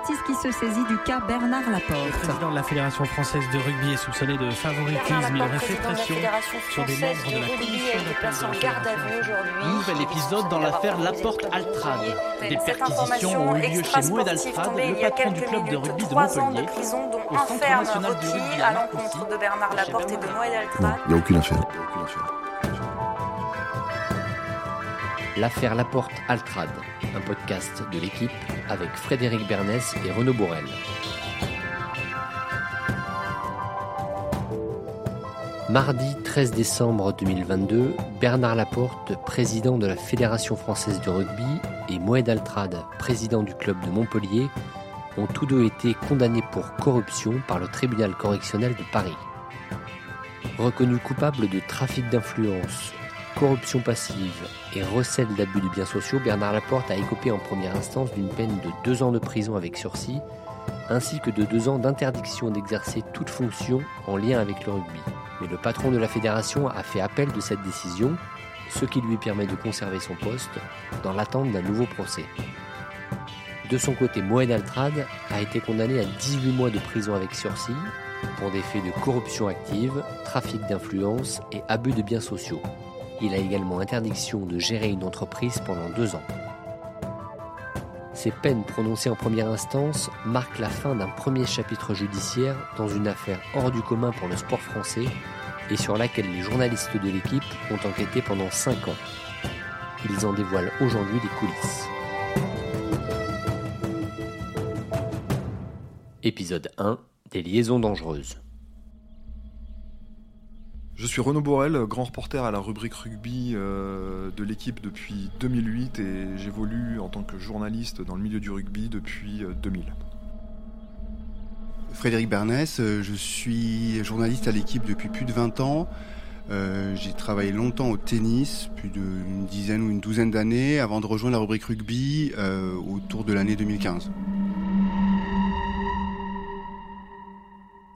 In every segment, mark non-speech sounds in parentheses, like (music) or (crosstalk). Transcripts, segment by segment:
justice qui se saisit du cas Bernard Laporte. Le président de la Fédération française de rugby est soupçonné de favoritisme. Il aurait fait pression sur des membres de la commission en garde à vue aujourd'hui. Nouvel épisode dans l'affaire Laporte-Altrad. Des perquisitions ont eu lieu chez Moed Altrad, le patron du club de rugby de Montpellier, au Centre national du rugby à l'encontre de Bernard Laporte et de Moed Altrad. Il n'y a aucune affaire. L'affaire Laporte-Altrad, un podcast de l'équipe avec Frédéric Bernès et Renaud Borel. Mardi 13 décembre 2022, Bernard Laporte, président de la Fédération française de rugby, et Moed Altrad, président du club de Montpellier, ont tous deux été condamnés pour corruption par le tribunal correctionnel de Paris. Reconnus coupables de trafic d'influence, corruption passive et recel d'abus de biens sociaux, Bernard Laporte a écopé en première instance d'une peine de deux ans de prison avec sursis, ainsi que de deux ans d'interdiction d'exercer toute fonction en lien avec le rugby. Mais le patron de la fédération a fait appel de cette décision, ce qui lui permet de conserver son poste dans l'attente d'un nouveau procès. De son côté, Moed Altrad a été condamné à 18 mois de prison avec sursis pour des faits de corruption active, trafic d'influence et abus de biens sociaux. Il a également interdiction de gérer une entreprise pendant deux ans. Ces peines prononcées en première instance marquent la fin d'un premier chapitre judiciaire dans une affaire hors du commun pour le sport français et sur laquelle les journalistes de l'équipe ont enquêté pendant cinq ans. Ils en dévoilent aujourd'hui les coulisses. Épisode 1 Des liaisons dangereuses. Je suis Renaud Borel, grand reporter à la rubrique rugby euh, de l'équipe depuis 2008 et j'évolue en tant que journaliste dans le milieu du rugby depuis 2000. Euh, Frédéric Bernès, euh, je suis journaliste à l'équipe depuis plus de 20 ans. J'ai travaillé longtemps au tennis, plus d'une dizaine ou une douzaine d'années, avant de rejoindre la rubrique rugby autour de l'année 2015.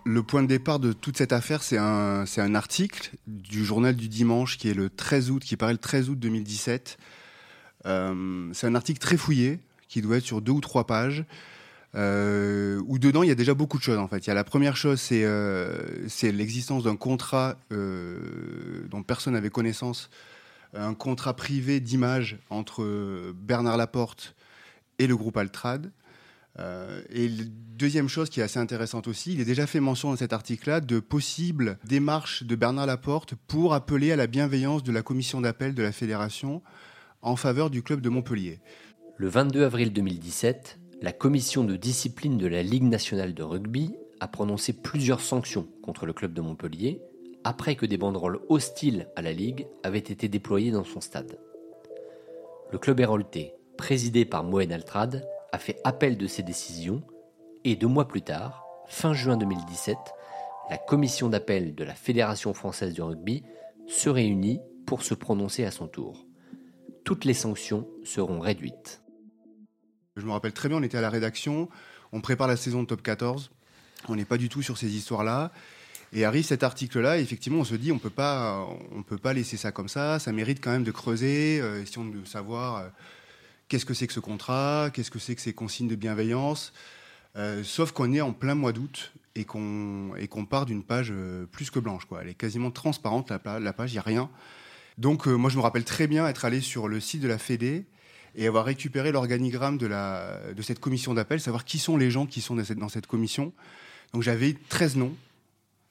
Le point de départ de toute cette affaire, c'est un, article du journal du dimanche qui est le 13 août, qui paraît le 13 août 2017. Euh, c'est un article très fouillé, qui doit être sur deux ou trois pages, euh, où dedans il y a déjà beaucoup de choses en fait. Il y a la première chose, c'est, euh, c'est l'existence d'un contrat dont personne n'avait connaissance, un contrat privé d'image entre Bernard Laporte et le groupe Altrad. Euh, et deuxième chose qui est assez intéressante aussi, il est déjà fait mention dans cet article-là de possibles démarches de Bernard Laporte pour appeler à la bienveillance de la commission d'appel de la fédération en faveur du club de Montpellier. Le 22 avril 2017, la commission de discipline de la Ligue nationale de rugby a prononcé plusieurs sanctions contre le club de Montpellier après que des banderoles hostiles à la Ligue avaient été déployées dans son stade. Le club hérolté, présidé par Moen Altrad, a fait appel de ces décisions et deux mois plus tard, fin juin 2017, la commission d'appel de la Fédération française du rugby se réunit pour se prononcer à son tour. Toutes les sanctions seront réduites. Je me rappelle très bien, on était à la rédaction, on prépare la saison de top 14, on n'est pas du tout sur ces histoires-là. Et arrive cet article-là, effectivement, on se dit, on peut pas, on peut pas laisser ça comme ça. Ça mérite quand même de creuser, euh, de savoir euh, qu'est-ce que c'est que ce contrat, qu'est-ce que c'est que ces consignes de bienveillance? Euh, sauf qu'on est en plein mois d'août et qu'on part d'une page euh, plus que blanche. Elle est quasiment transparente, la, page, il n'y a rien. Donc euh, moi, je me rappelle très bien être allé sur le site de la Fédé et avoir récupéré l'organigramme de, cette commission d'appel, savoir qui sont les gens qui sont dans cette, dans cette commission. Donc j'avais 13 noms,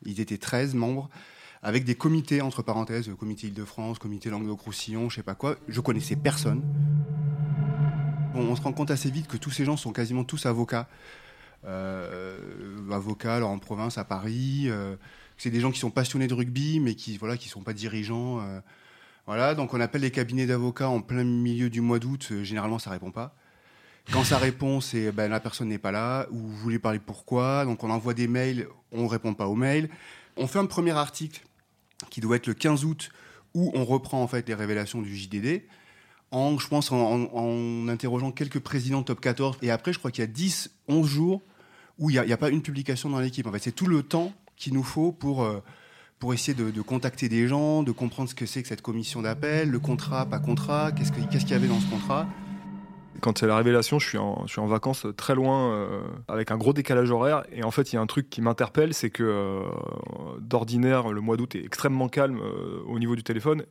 ils étaient 13 membres, avec des comités, entre parenthèses, comité Île-de-France, comité Languedoc-Roussillon, je sais pas quoi. Je connaissais personne on se rend compte assez vite que tous ces gens sont quasiment tous avocats. Euh, avocats en province, à Paris. Euh, c'est des gens qui sont passionnés de rugby, mais qui voilà, qui sont pas dirigeants. Euh. voilà, donc on appelle les cabinets d'avocats en plein milieu du mois d'août. généralement, ça répond pas. Quand ça répond, c'est ben, la personne n'est pas là, ou vous voulez parler pourquoi. Donc on envoie des mails, on répond pas aux mails. On fait un premier article qui doit être le 15 août, où on reprend en fait les révélations du JDD en, je pense, en, interrogeant quelques présidents top 14. Et après, je crois qu'il y a 10, 11 jours où il n'y a, pas une publication dans l'équipe. En fait, c'est tout le temps qu'il nous faut pour, euh, pour essayer de, contacter des gens, de comprendre ce que c'est que cette commission d'appel, le contrat, pas contrat, qu'est-ce qu'il y avait dans ce contrat. Quand c'est la révélation, je suis en, vacances très loin, avec un gros décalage horaire. Et en fait, il y a un truc qui m'interpelle, c'est que d'ordinaire, le mois d'août est extrêmement calme au niveau du téléphone.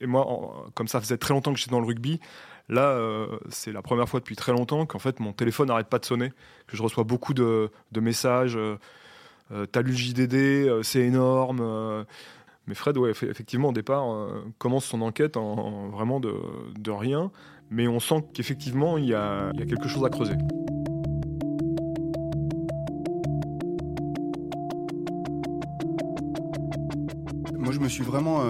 Et, moi, comme ça faisait très longtemps que j'étais dans le rugby, Là, c'est la première fois depuis très longtemps qu'en fait mon téléphone n'arrête pas de sonner, que je reçois beaucoup de, messages. Euh, t'as lu JDD, euh, c'est énorme. Euh. mais Fred, ouais, effectivement, au départ, commence son enquête en, vraiment de, rien, mais on sent qu'effectivement, il y a, quelque chose à creuser. Moi, je me suis vraiment,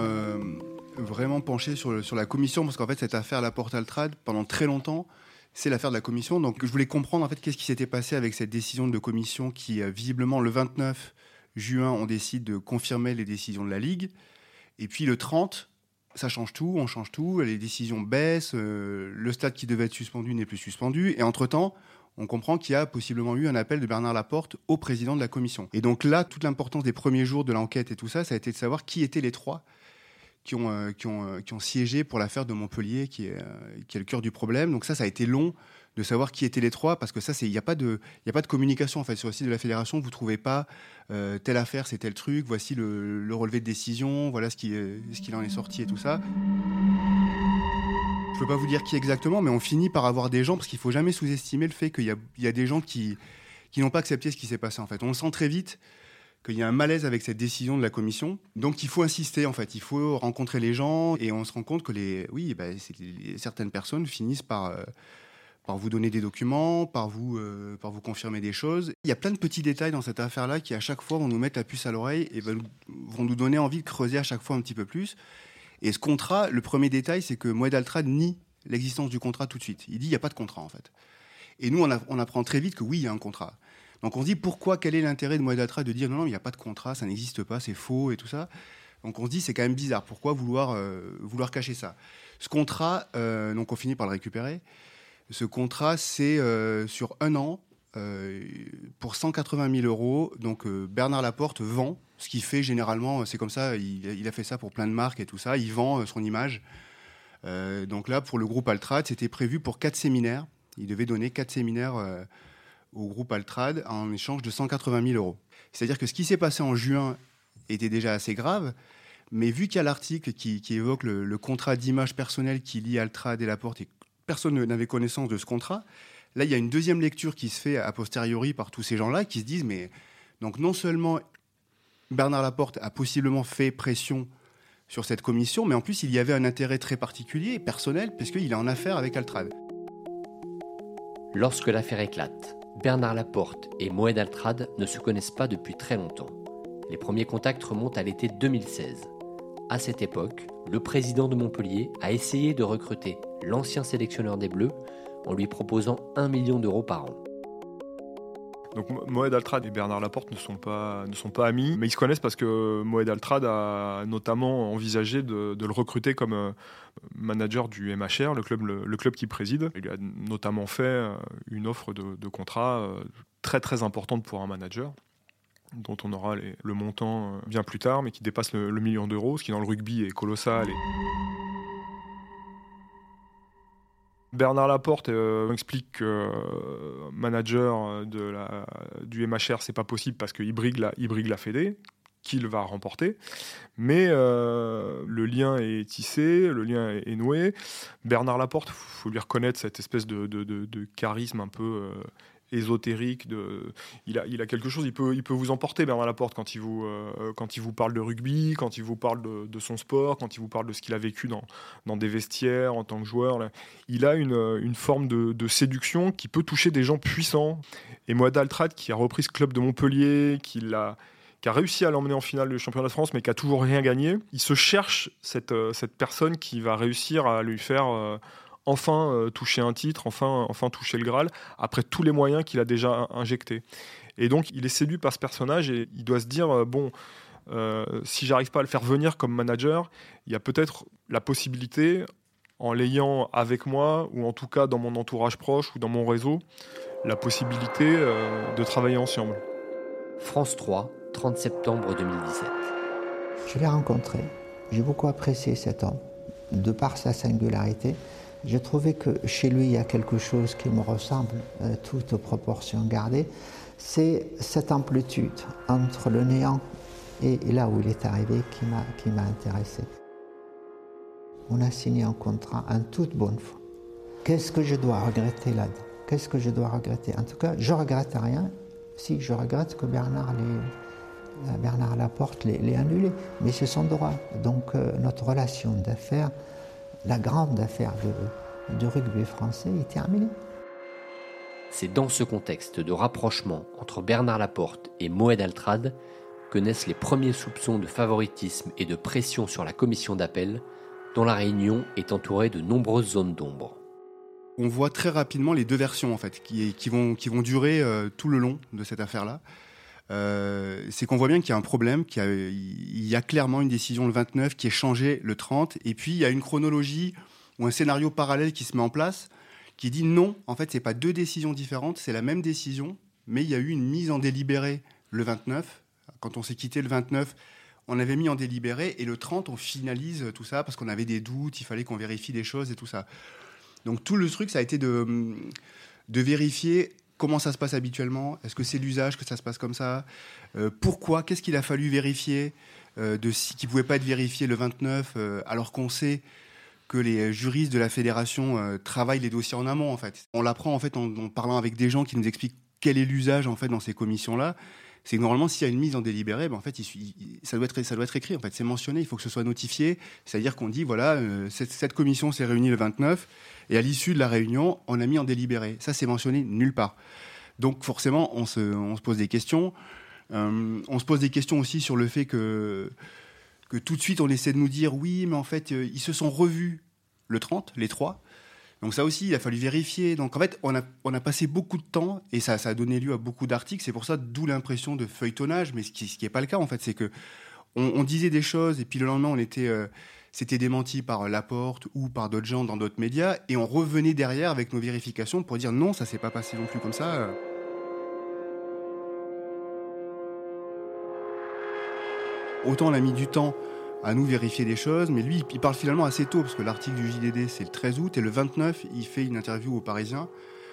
vraiment penché sur, sur la commission, parce qu'en fait, cette affaire La Porte Altrad, pendant très longtemps, c'est l'affaire de la commission. Donc je voulais comprendre en fait qu'est-ce qui s'était passé avec cette décision de commission qui euh, visiblement le 29 juin on décide de confirmer les décisions de la Ligue et puis le 30 ça change tout, on change tout, les décisions baissent, euh, le stade qui devait être suspendu n'est plus suspendu et entre-temps on comprend qu'il y a possiblement eu un appel de Bernard Laporte au président de la commission. Et donc là, toute l'importance des premiers jours de l'enquête et tout ça, ça a été de savoir qui étaient les trois qui ont, euh, qui ont, euh, qui ont siégé pour l'affaire de Montpellier, qui est, qui est le cœur du problème. Donc ça, ça a été long de savoir qui étaient les trois, parce que ça, il n'y a, pas de, a pas de communication en fait sur le site de la fédération. Vous ne trouvez pas telle affaire, c'est tel truc, voici le, le, relevé de décision, voilà ce qui, ce qu'il en est sorti et tout ça. Je ne peux pas vous dire qui exactement, mais on finit par avoir des gens, parce qu'il ne faut jamais sous-estimer le fait qu'il y y a des gens qui, qui n'ont pas accepté ce qui s'est passé en fait. On le sent très vite qu'il y a un malaise avec cette décision de la commission. Donc il faut insister en fait, il faut rencontrer les gens et on se rend compte que les, oui, bah, certaines personnes finissent par, euh, par vous donner des documents, par vous, euh, par vous confirmer des choses. Il y a plein de petits détails dans cette affaire-là qui à chaque fois vont nous mettre la puce à l'oreille et vont nous donner envie de creuser à chaque fois un petit peu plus. Et ce contrat, le premier détail, c'est que Moed Altrad nie l'existence du contrat tout de suite. Il dit il n'y a pas de contrat en fait. Et nous, on, apprend très vite que oui, il y a un contrat. Donc on se dit pourquoi, quel est l'intérêt de Moedatra de dire non, non, il n'y a pas de contrat, ça n'existe pas, c'est faux et tout ça. Donc on se dit c'est quand même bizarre, pourquoi vouloir, euh, vouloir cacher ça? Ce contrat, euh, donc on finit par le récupérer. Ce contrat, c'est euh, sur un an, pour 180 000 euros. Donc Bernard Laporte vend, ce qui fait généralement, c'est comme ça, il, a fait ça pour plein de marques et tout ça, il vend son image. donc là, pour le groupe Altrad, c'était prévu pour quatre séminaires. Il devait donner quatre séminaires au groupe Altrad en échange de 180 000 euros. C'est-à-dire que ce qui s'est passé en juin était déjà assez grave, mais vu qu'il y a l'article qui, évoque le, contrat d'image personnelle qui lie Altrad et Laporte, et personne n'avait connaissance de ce contrat, là, il y a une deuxième lecture qui se fait a posteriori par tous ces gens-là qui se disent, mais donc non seulement Bernard Laporte a possiblement fait pression sur cette commission, mais en plus, il y avait un intérêt très particulier, personnel, puisqu'il est en affaire avec Altrad. Lorsque l'affaire éclate, Bernard Laporte et Moed Altrad ne se connaissent pas depuis très longtemps. Les premiers contacts remontent à l'été 2016. À cette époque, le président de Montpellier a essayé de recruter l'ancien sélectionneur des Bleus en lui proposant 1 million d'euros par an. Donc Moed Altrad et Bernard Laporte ne sont pas, amis, mais ils se connaissent parce que Moed Altrad a notamment envisagé de, le recruter comme euh, manager du MHR, le club, qu'il préside. Il lui a notamment fait euh, une offre de, contrat euh, très très importante pour un manager dont on aura le montant bien plus tard, mais qui dépasse le, million d'euros, ce qui dans le rugby est colossal. Et... Bernard Laporte euh, explique que euh, manager de la, du MHR, c'est pas possible parce qu'il brigue la, il brigue la Fédé, qu'il va remporter. Mais euh, le lien est tissé, le lien est, noué. Bernard Laporte, faut lui reconnaître cette espèce de, de charisme un peu ésotérique. Il, a, quelque chose, il peut, vous emporter Bernard Laporte quand il vous, euh, quand il vous parle de rugby, quand il vous parle de, son sport, quand il vous parle de ce qu'il a vécu dans, des vestiaires en tant que joueur. Il a une, une forme de, séduction qui peut toucher des gens puissants. Et Moed Altrad, qui a repris ce club de Montpellier, qui a réussi à l'emmener en finale du championnat de France, mais qui a toujours rien gagné. Il se cherche cette, euh, personne qui va réussir à lui faire euh, enfin euh, toucher un titre, enfin, enfin toucher le Graal, après tous les moyens qu'il a déjà injectés. Et donc il est séduit par ce personnage et il doit se dire, euh, bon, euh, si j'arrive pas à le faire venir comme manager, il y a peut-être la possibilité, en l'ayant avec moi, ou en tout cas dans mon entourage proche ou dans mon réseau, la possibilité de travailler ensemble. France 3, 30 septembre 2017. Je l'ai rencontré. J'ai beaucoup apprécié cet homme, de par sa singularité, J'ai trouvé que chez lui, il y a quelque chose qui me ressemble, euh, toute proportion gardée. C'est cette amplitude entre le néant et, là où il est arrivé qui m'a intéressé. On a signé un contrat en toute bonne foi. Qu'est-ce que je dois regretter là-dedans? Qu'est-ce que je dois regretter? En tout cas, je regrette rien. Si je regrette que Bernard les, euh, Bernard Laporte l'ait annulé, mais c'est son droit. Donc euh, notre relation d'affaires la grande affaire de, rugby français est terminée. C'est dans ce contexte de rapprochement entre Bernard Laporte et Moed Altrad que naissent les premiers soupçons de favoritisme et de pression sur la commission d'appel, dont la réunion est entourée de nombreuses zones d'ombre. On voit très rapidement les deux versions en fait, qui, vont, qui vont durer euh, tout le long de cette affaire-là. Euh, c'est qu'on voit bien qu'il y a un problème, qu'il y, a clairement une décision le 29 qui est changée le 30, et puis il y a une chronologie ou un scénario parallèle qui se met en place, qui dit non, en fait, c'est pas deux décisions différentes, c'est la même décision, mais il y a eu une mise en délibéré le 29. Quand on s'est quitté le 29, on avait mis en délibéré, et le 30, on finalise tout ça parce qu'on avait des doutes, il fallait qu'on vérifie des choses et tout ça. Donc tout le truc, ça a été de, de vérifier Comment ça se passe habituellement? Est-ce que c'est l'usage que ça se passe comme ça? Euh, Pourquoi? Qu'est-ce qu'il a fallu vérifier euh, qui ne pouvait pas être vérifié le 29 euh, alors qu'on sait que les juristes de la fédération travaillent les dossiers en amont en fait? On l'apprend en fait en, parlant avec des gens qui nous expliquent quel est l'usage en fait dans ces commissions là c'est que normalement, s'il y a une mise en délibéré, ben en fait, ça, doit être, écrit. En fait, c'est mentionné. Il faut que ce soit notifié. C'est-à-dire qu'on dit voilà, cette, cette, commission s'est réunie le 29. Et à l'issue de la réunion, on a mis en délibéré. Ça, c'est mentionné nulle part. Donc forcément, on se, pose des questions. Euh, on se pose des questions aussi sur le fait que, que tout de suite, on essaie de nous dire oui, mais en fait, euh, ils se sont revus le 30, les trois. Donc ça aussi, il a fallu vérifier. Donc en fait, on a, on a passé beaucoup de temps et ça, a donné lieu à beaucoup d'articles. C'est pour ça, d'où l'impression de feuilletonnage. Mais ce qui n'est pas le cas, en fait, c'est que on, disait des choses et puis le lendemain, on était... Euh, c'était démenti par Laporte ou par d'autres gens dans d'autres médias, et on revenait derrière avec nos vérifications pour dire non, ça s'est pas passé non plus comme ça. Autant on a mis du temps à nous vérifier des choses, mais lui, il parle finalement assez tôt, parce que l'article du JDD, c'est le 13 août, et le 29, il fait une interview aux Parisiens,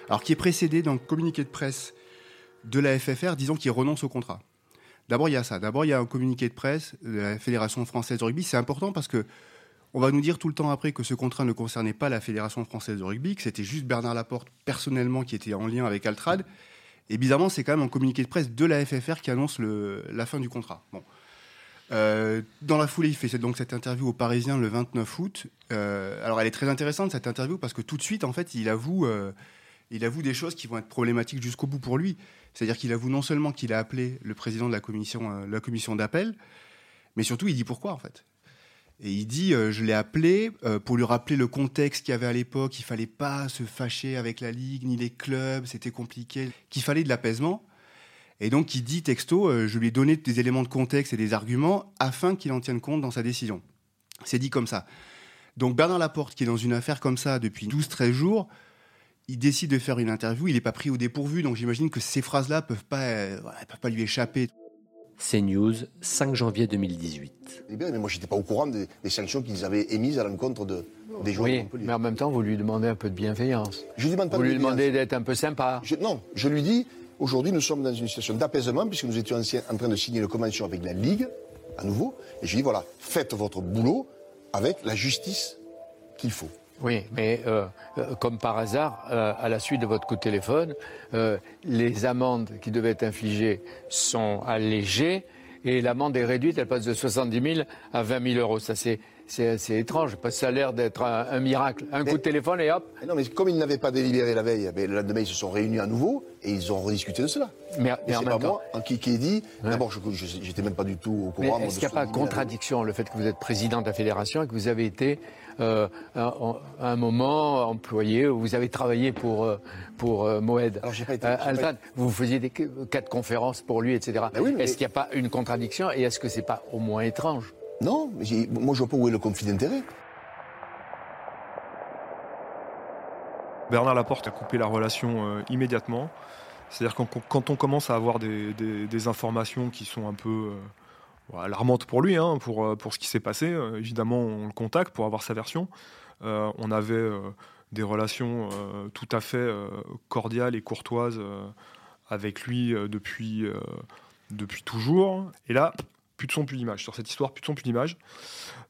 alors qui est précédé d'un communiqué de presse de la FFR disant qu'il renonce au contrat. D'abord, il y a ça. D'abord, il y a un communiqué de presse de la Fédération française de rugby. C'est important parce que on va nous dire tout le temps après que ce contrat ne concernait pas la Fédération française de rugby, que c'était juste Bernard Laporte personnellement qui était en lien avec Altrad. Et bizarrement, c'est quand même un communiqué de presse de la FFR qui annonce la fin du contrat. Bon. Euh, dans la foulée, il fait donc cette interview au Parisien le 29 août. Euh, alors, elle est très intéressante cette interview parce que tout de suite, en fait, il avoue, euh, il avoue des choses qui vont être problématiques jusqu'au bout pour lui. C'est-à-dire qu'il avoue non seulement qu'il a appelé le président de la commission, la commission d'appel, mais surtout il dit pourquoi en fait. Et il dit, je l'ai appelé pour lui rappeler le contexte qu'il y avait à l'époque, il fallait pas se fâcher avec la Ligue ni les clubs, c'était compliqué, qu'il fallait de l'apaisement. Et donc il dit texto, je lui ai donné des éléments de contexte et des arguments afin qu'il en tienne compte dans sa décision. C'est dit comme ça. Donc Bernard Laporte, qui est dans une affaire comme ça depuis 12-13 jours, il décide de faire une interview, il n'est pas pris au dépourvu, donc j'imagine que ces phrases-là peuvent pas, euh, peuvent pas lui échapper. CNews, 5 janvier 2018. Eh bien, mais moi, j'étais pas au courant des, sanctions qu'ils avaient émises à l'encontre de, des joueurs. Oui, mais en même temps, vous lui demandez un peu de bienveillance. Je demande pas vous lui demandez d'être un peu sympa. non, je lui dis, aujourd'hui, nous sommes dans une situation d'apaisement, puisque nous étions en train de signer une convention avec la Ligue, à nouveau, et je dis, voilà, faites votre boulot avec la justice qu'il faut. Oui, mais euh, euh, comme par hasard, euh, à la suite de votre coup de téléphone, les amendes qui devaient être infligées sont allégées et l'amende est réduite, elle passe de 70 000 à 20 000 euros. Ça, c'est c'est étrange, parce que ça a l'air d'être un, miracle. Un coup de téléphone et hop. non, mais comme ils n'avaient pas délibéré la veille, le lendemain, ils se sont réunis à nouveau et ils ont rediscuté de cela. Mais, mais en même temps. Moi, qui, qui dit, d'abord, je n'étais même pas du tout au courant. Est-ce qu'il n'y a pas de contradiction, le fait que vous êtes président de la fédération et que vous avez été euh, à, un moment employé, vous avez travaillé pour, euh, pour euh, Moed. Alors, pas été, vous faisiez des quatre conférences pour lui, etc. Ben est-ce qu'il n'y a pas une contradiction et est-ce que c'est pas au moins étrange? Non, moi je vois pas où est le conflit d'intérêt. Bernard Laporte a coupé la relation immédiatement. C'est-à-dire quand, quand, on commence à avoir des, informations qui sont un peu alarmante pour lui, hein, pour, euh, pour ce qui s'est passé. Euh, évidemment, on le contacte pour avoir sa version. Euh, on avait des relations tout à fait cordiales et courtoises avec lui depuis, depuis toujours. Et là, plus de son, plus d'image. Sur cette histoire, plus de son, plus d'image.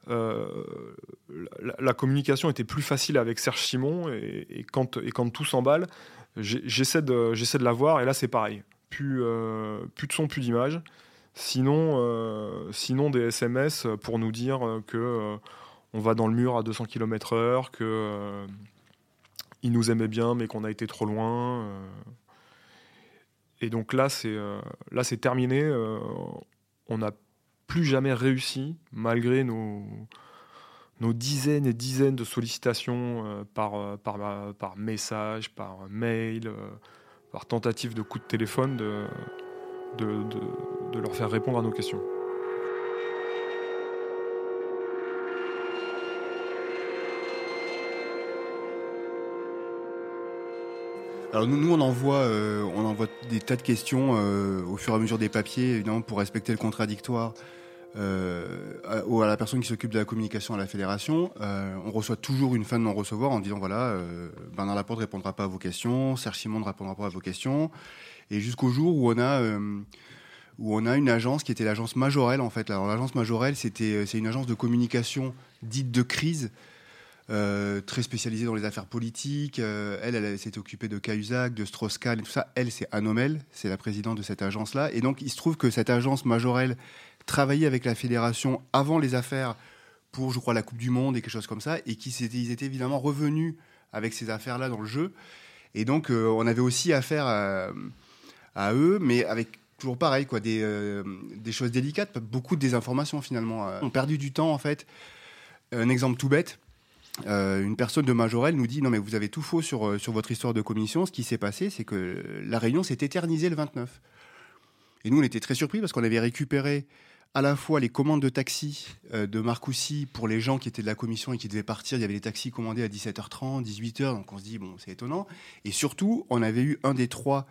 la, communication était plus facile avec Serge Simon et, quand, et quand tout s'emballe, j'essaie de, de la voir et là c'est pareil. Plus, plus de son, plus d'image. Sinon, euh, sinon des SMS pour nous dire que euh, on va dans le mur à 200 km/h, que euh, ils nous aimaient bien, mais qu'on a été trop loin. Et donc là, c'est là, c'est terminé. on n'a plus jamais réussi, malgré nos, dizaines et dizaines de sollicitations par, par, par message, par mail, par tentative de coup de téléphone, de, leur faire répondre à nos questions. Alors nous, on envoie, euh, des tas de questions euh, au fur et à mesure des papiers, évidemment pour respecter le contradictoire. Euh, à, à, la personne qui s'occupe de la communication à la fédération, on reçoit toujours une fin de non-recevoir en disant voilà, Bernard Laporte ne répondra pas à vos questions, Serge Simon ne répondra pas à vos questions, et jusqu'au jour où on a euh, où on a une agence qui était l'agence Majorelle en fait. Alors l'agence Majorelle, c'était euh, c'est une agence de communication dite de crise. Euh, très spécialisée dans les affaires politiques. elle, elle, s'est occupée de Cahuzac, de Strauss-Kahn et tout ça. Elle, c'est Anomel, c'est la présidente de cette agence-là. Et donc, il se trouve que cette agence Majorelle travaillait avec la fédération avant les affaires pour, je crois, la Coupe du Monde et quelque chose comme ça, et qui étaient évidemment revenus avec ces affaires-là dans le jeu. Et donc, on avait aussi affaire à, eux, mais avec toujours pareil, quoi, des, euh, des choses délicates, beaucoup de désinformation finalement. Euh, on a perdu du temps en fait. Un exemple tout bête. Euh, une personne de Majorel nous dit non mais vous avez tout faux sur, sur votre histoire de commission. Ce qui s'est passé, c'est que la réunion s'est éternisée le 29. Et nous, on était très surpris parce qu'on avait récupéré à la fois les commandes de taxi de Marcoussi pour les gens qui étaient de la commission et qui devaient partir. Il y avait des taxis commandés à 17h30, 18h, donc on se dit, bon, c'est étonnant. Et surtout, on avait eu un des trois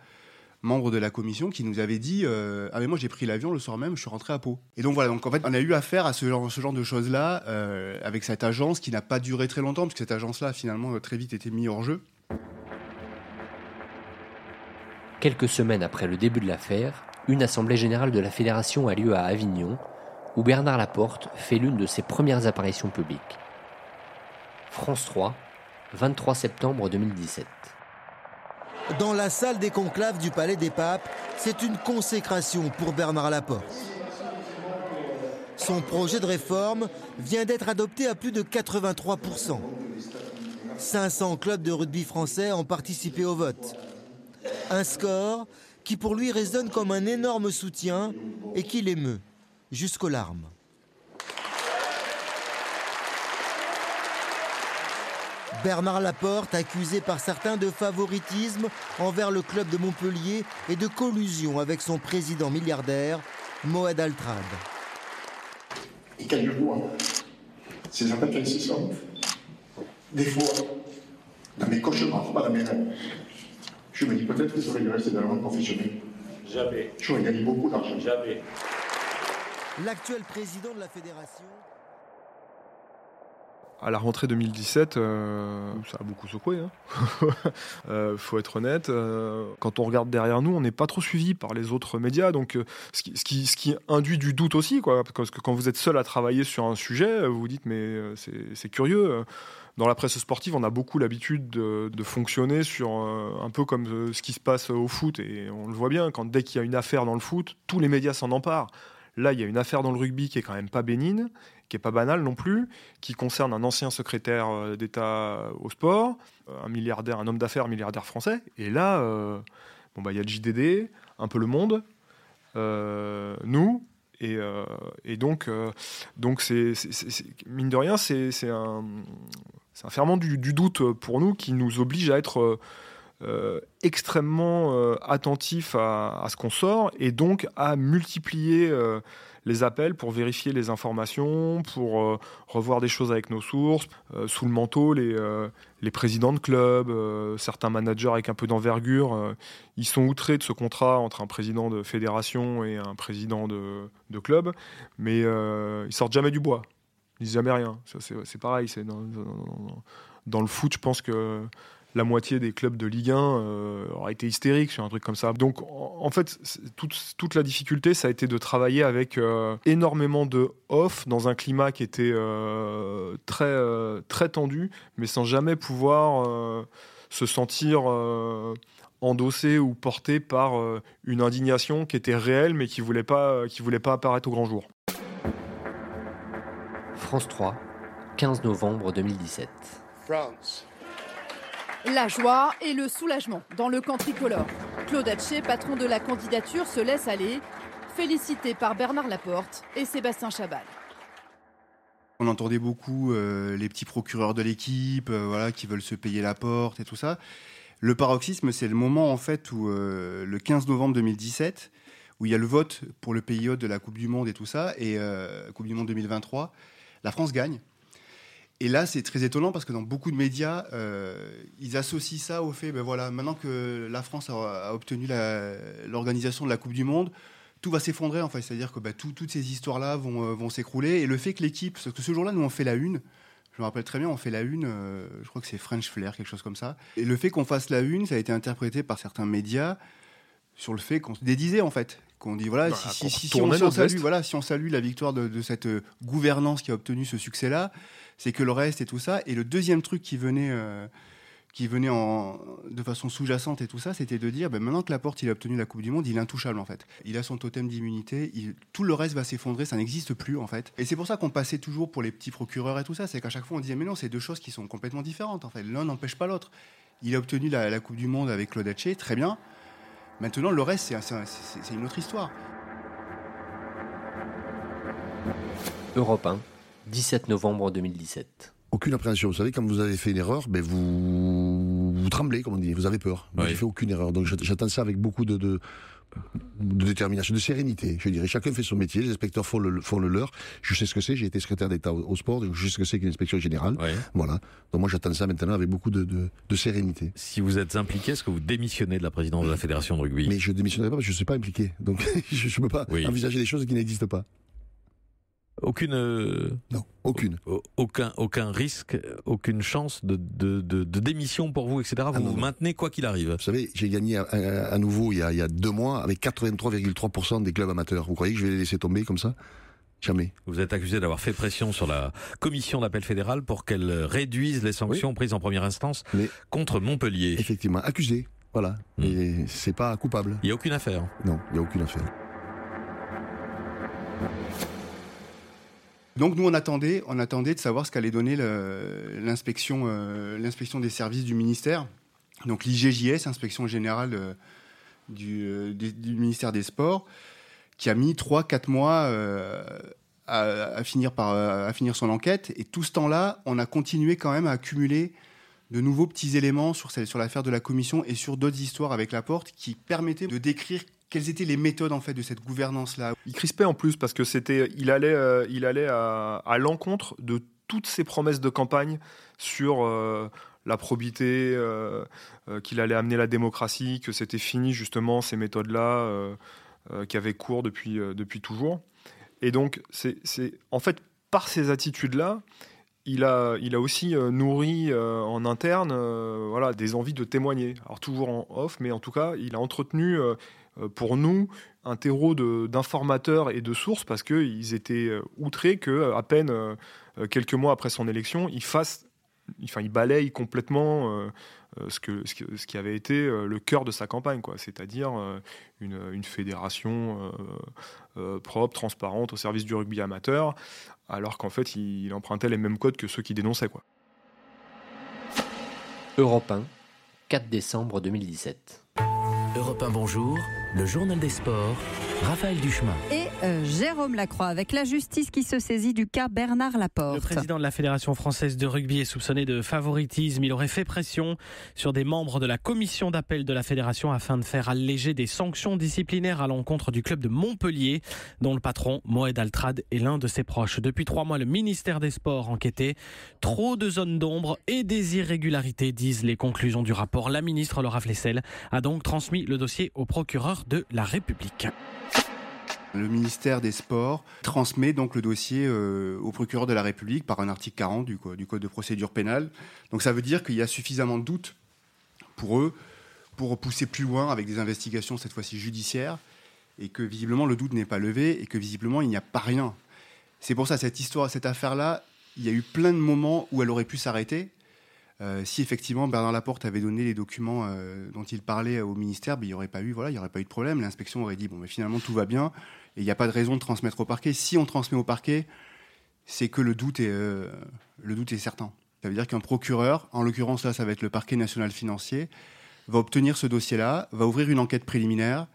membre de la commission qui nous avait dit euh, ah mais moi j'ai pris l'avion le soir même je suis rentré à Pau et donc voilà donc en fait on a eu affaire à ce genre, de choses là euh, avec cette agence qui n'a pas duré très longtemps parce que cette agence là finalement euh, très vite été mise hors jeu quelques semaines après le début de l'affaire une assemblée générale de la fédération a lieu à Avignon où Bernard Laporte fait l'une de ses premières apparitions publiques France 3 23 septembre 2017 dans la salle des conclaves du Palais des Papes, c'est une consécration pour Bernard Laporte. Son projet de réforme vient d'être adopté à plus de 83%. 500 clubs de rugby français ont participé au vote. Un score qui pour lui résonne comme un énorme soutien et qui l'émeut jusqu'aux larmes. Bernard Laporte, accusé par certains de favoritisme envers le club de Montpellier et de collusion avec son président milliardaire, Moed Altrad. Et quelquefois, ces appels sont des fois, dans mes cauchemars, pas dans mes je me dis peut-être que j'aurais dû rester dans le monde professionnel. Jamais. J'aurais gagné beaucoup d'argent. Jamais. L'actuel président de la fédération à la rentrée 2017, euh, ça a beaucoup secoué. Il hein. (laughs) euh, faut être honnête. Euh, quand on regarde derrière nous, on n'est pas trop suivi par les autres médias. Donc, ce qui, ce, qui, induit du doute aussi, quoi, parce que quand vous êtes seul à travailler sur un sujet, vous vous dites mais c'est curieux. Dans la presse sportive, on a beaucoup l'habitude de, de, fonctionner sur un peu comme ce qui se passe au foot, et on le voit bien. Quand dès qu'il y a une affaire dans le foot, tous les médias s'en emparent. Là, il y a une affaire dans le rugby qui est quand même pas bénigne, qui est pas banale non plus, qui concerne un ancien secrétaire euh, d'État au sport, euh, un milliardaire, un homme d'affaires milliardaire français. Et là, euh, bon bah il y a le JDD, un peu le Monde, nous. Et, donc, donc c'est, mine de rien, c'est, un, un ferment du, doute pour nous qui nous oblige à être extrêmement attentif à, à, ce qu'on sort et donc à multiplier les appels pour vérifier les informations, pour euh, revoir des choses avec nos sources. Euh, sous le manteau, les, euh, les présidents de clubs, certains managers avec un peu d'envergure, ils sont outrés de ce contrat entre un président de fédération et un président de, de club, mais ils sortent jamais du bois. Ils disent jamais rien. C'est pareil, c'est dans, dans le foot, je pense que la moitié des clubs de Ligue 1 euh, auraient été hystériques sur un truc comme ça. Donc en, fait, toute, la difficulté, ça a été de travailler avec euh, énormément de off dans un climat qui était euh, très, très tendu, mais sans jamais pouvoir se sentir endossé ou porté par une indignation qui était réelle, mais qui ne voulait, pas, qui voulait pas apparaître au grand jour. France 3, 15 novembre 2017. France. La joie et le soulagement dans le camp tricolore. Claude Hatché, patron de la candidature, se laisse aller, félicité par Bernard Laporte et Sébastien Chabal. On entendait beaucoup euh, les petits procureurs de l'équipe, euh, voilà, qui veulent se payer la porte et tout ça. Le paroxysme, c'est le moment en fait où euh, le 15 novembre 2017, où il y a le vote pour le pays hôte de la Coupe du Monde et tout ça, et Coupe du Monde 2023, la France gagne. Et là, c'est très étonnant parce que dans beaucoup de médias, euh, ils associent ça au fait, ben voilà, maintenant que la France a, obtenu l'organisation de la Coupe du Monde, tout va s'effondrer. C'est-à-dire que ben, toutes ces histoires-là vont, euh, vont s'écrouler. Et le fait que l'équipe, parce que ce jour-là, nous on fait la une. Je me rappelle très bien, on fait la une, euh, je crois que c'est French Flair, quelque chose comme ça. Et le fait qu'on fasse la une, ça a été interprété par certains médias sur le fait qu'on se dédisait en fait qu'on dit voilà bah, si, si, on, salue voilà si on salue la victoire de, de cette gouvernance qui a obtenu ce succès là c'est que le reste et tout ça. Et le deuxième truc qui venait, euh, qui venait en, de façon sous-jacente et tout ça, c'était de dire, ben maintenant que Laporte il a obtenu la Coupe du Monde, il est intouchable en fait. Il a son totem d'immunité, tout le reste va s'effondrer, ça n'existe plus en fait. Et c'est pour ça qu'on passait toujours pour les petits procureurs et tout ça, c'est qu'à chaque fois on disait, mais non, c'est deux choses qui sont complètement différentes en fait. L'un n'empêche pas l'autre. Il a obtenu la, Coupe du Monde avec Claude Haché, très bien. Maintenant, le reste, c'est une autre histoire. Europe 1. 17 novembre 2017. Aucune appréhension. Vous savez, quand vous avez fait une erreur, ben vous, vous tremblez, comme on dit, vous avez peur. Moi, j'ai fait aucune erreur. Donc j'attends ça avec beaucoup de, de, détermination, de sérénité. Je dirais, chacun fait son métier, les inspecteurs font le, font le leur. Je sais ce que c'est, j'ai été secrétaire d'État au, sport, donc je sais ce que c'est qu'une inspection générale. Voilà. Donc moi, j'attends ça maintenant avec beaucoup de, de, sérénité. Si vous êtes impliqué, est-ce que vous démissionnez de la présidence de la Fédération de rugby? Mais je démissionnerai pas parce que je ne suis pas impliqué. Donc (laughs) je ne peux pas envisager des choses qui n'existent pas. Aucune. Euh, non, aucune. Aucun, aucun risque, aucune chance de, de, de, démission pour vous, etc. Ah vous vous maintenez quoi qu'il arrive. Vous savez, j'ai gagné à, nouveau il y, a, il y, a, deux mois avec 83,3% des clubs amateurs. Vous croyez que je vais les laisser tomber comme ça? Jamais. Vous êtes accusé d'avoir fait pression sur la commission d'appel fédéral pour qu'elle réduise les sanctions prises en première instance contre Montpellier. Effectivement, accusé. Voilà. Hmm. Et c'est pas coupable. Il n'y a aucune affaire. Non, il n'y a aucune affaire. Donc nous on attendait, de savoir ce qu'allait donner l'inspection, euh, l'inspection des services du ministère. Donc l'IGJS, inspection générale euh, euh, du, ministère des Sports, qui a mis 3-4 mois à, finir son enquête. Et tout ce temps-là, on a continué quand même à accumuler de nouveaux petits éléments sur l'affaire de la commission et sur d'autres histoires avec la porte qui permettaient de décrire quelles étaient les méthodes en fait de cette gouvernance là Il crispait en plus parce que c'était, il allait, euh, il allait à, l'encontre de toutes ses promesses de campagne sur euh, la probité, euh, qu'il allait amener la démocratie, que c'était fini justement ces méthodes là qui avaient cours depuis depuis toujours. Et donc c'est, en fait par ces attitudes là. Il a, il a aussi nourri en interne voilà, des envies de témoigner. Alors toujours en off, mais en tout cas, il a entretenu pour nous un terreau d'informateurs et de sources parce qu'ils étaient euh, outrés qu'à euh, peine quelques mois après son élection, il fasse enfin, il balaye complètement ce, que, ce, qui avait été le cœur de sa campagne, quoi. c'est-à-dire une, fédération propre, transparente au service du rugby amateur, alors qu'en fait il, empruntait les mêmes codes que ceux qui dénonçaient. Quoi. Europe 1, 4 décembre 2017. Europe 1 Bonjour, le journal des sports, Raphaël Duchemin. Euh, Jérôme Lacroix avec la justice qui se saisit du cas Bernard Laporte. Le président de la Fédération française de rugby est soupçonné de favoritisme. Il aurait fait pression sur des membres de la commission d'appel de la fédération afin de faire alléger des sanctions disciplinaires à l'encontre du club de Montpellier, dont le patron Moed Altrad est l'un de ses proches. Depuis trois mois, le ministère des Sports enquêtait. Trop de zones d'ombre et des irrégularités, disent les conclusions du rapport. La ministre Laura Flessel a donc transmis le dossier au procureur de la République. Le ministère des Sports transmet donc le dossier euh, au procureur de la République par un article 40 du, du Code de procédure pénale. Donc ça veut dire qu'il y a suffisamment de doutes pour eux pour pousser plus loin avec des investigations cette fois-ci judiciaires et que visiblement le doute n'est pas levé et que visiblement il n'y a pas rien. C'est pour ça cette histoire, cette affaire-là, il y a eu plein de moments où elle aurait pu s'arrêter. Euh, si effectivement Bernard Laporte avait donné les documents euh, dont il parlait au ministère, ben, il n'y aurait pas eu, voilà, il y aurait pas eu de problème. L'inspection aurait dit bon, mais finalement tout va bien et il n'y a pas de raison de transmettre au parquet. Si on transmet au parquet, c'est que le doute est, euh, le doute est certain. Ça veut dire qu'un procureur, en l'occurrence là, ça va être le parquet national financier, va obtenir ce dossier-là, va ouvrir une enquête préliminaire,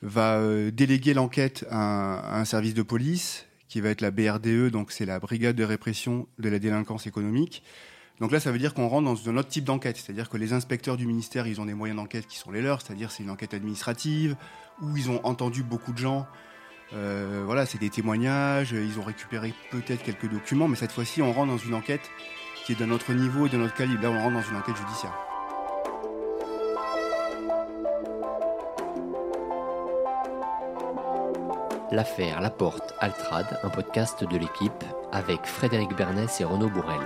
va déléguer l'enquête à, un service de police qui va être la BRDE, donc c'est la Brigade de répression de la délinquance économique donc là, ça veut dire qu'on rentre dans un autre type d'enquête, c'est-à-dire que les inspecteurs du ministère, ils ont des moyens d'enquête qui sont les leurs, c'est-à-dire c'est une enquête administrative où ils ont entendu beaucoup de gens. Euh, voilà, c'est des témoignages, ils ont récupéré peut-être quelques documents, mais cette fois-ci, on rentre dans une enquête qui est d'un autre niveau et d'un autre calibre. Là, on rentre dans une enquête judiciaire. L'affaire La Porte Altrad, un podcast de l'équipe avec Frédéric Bernès et Renaud Bourrel.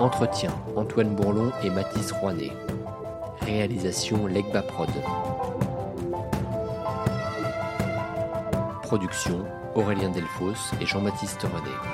Entretien Antoine Bourlon et Mathis Rouanet. Réalisation Legba Prod. Production Aurélien Delfos et Jean-Baptiste René.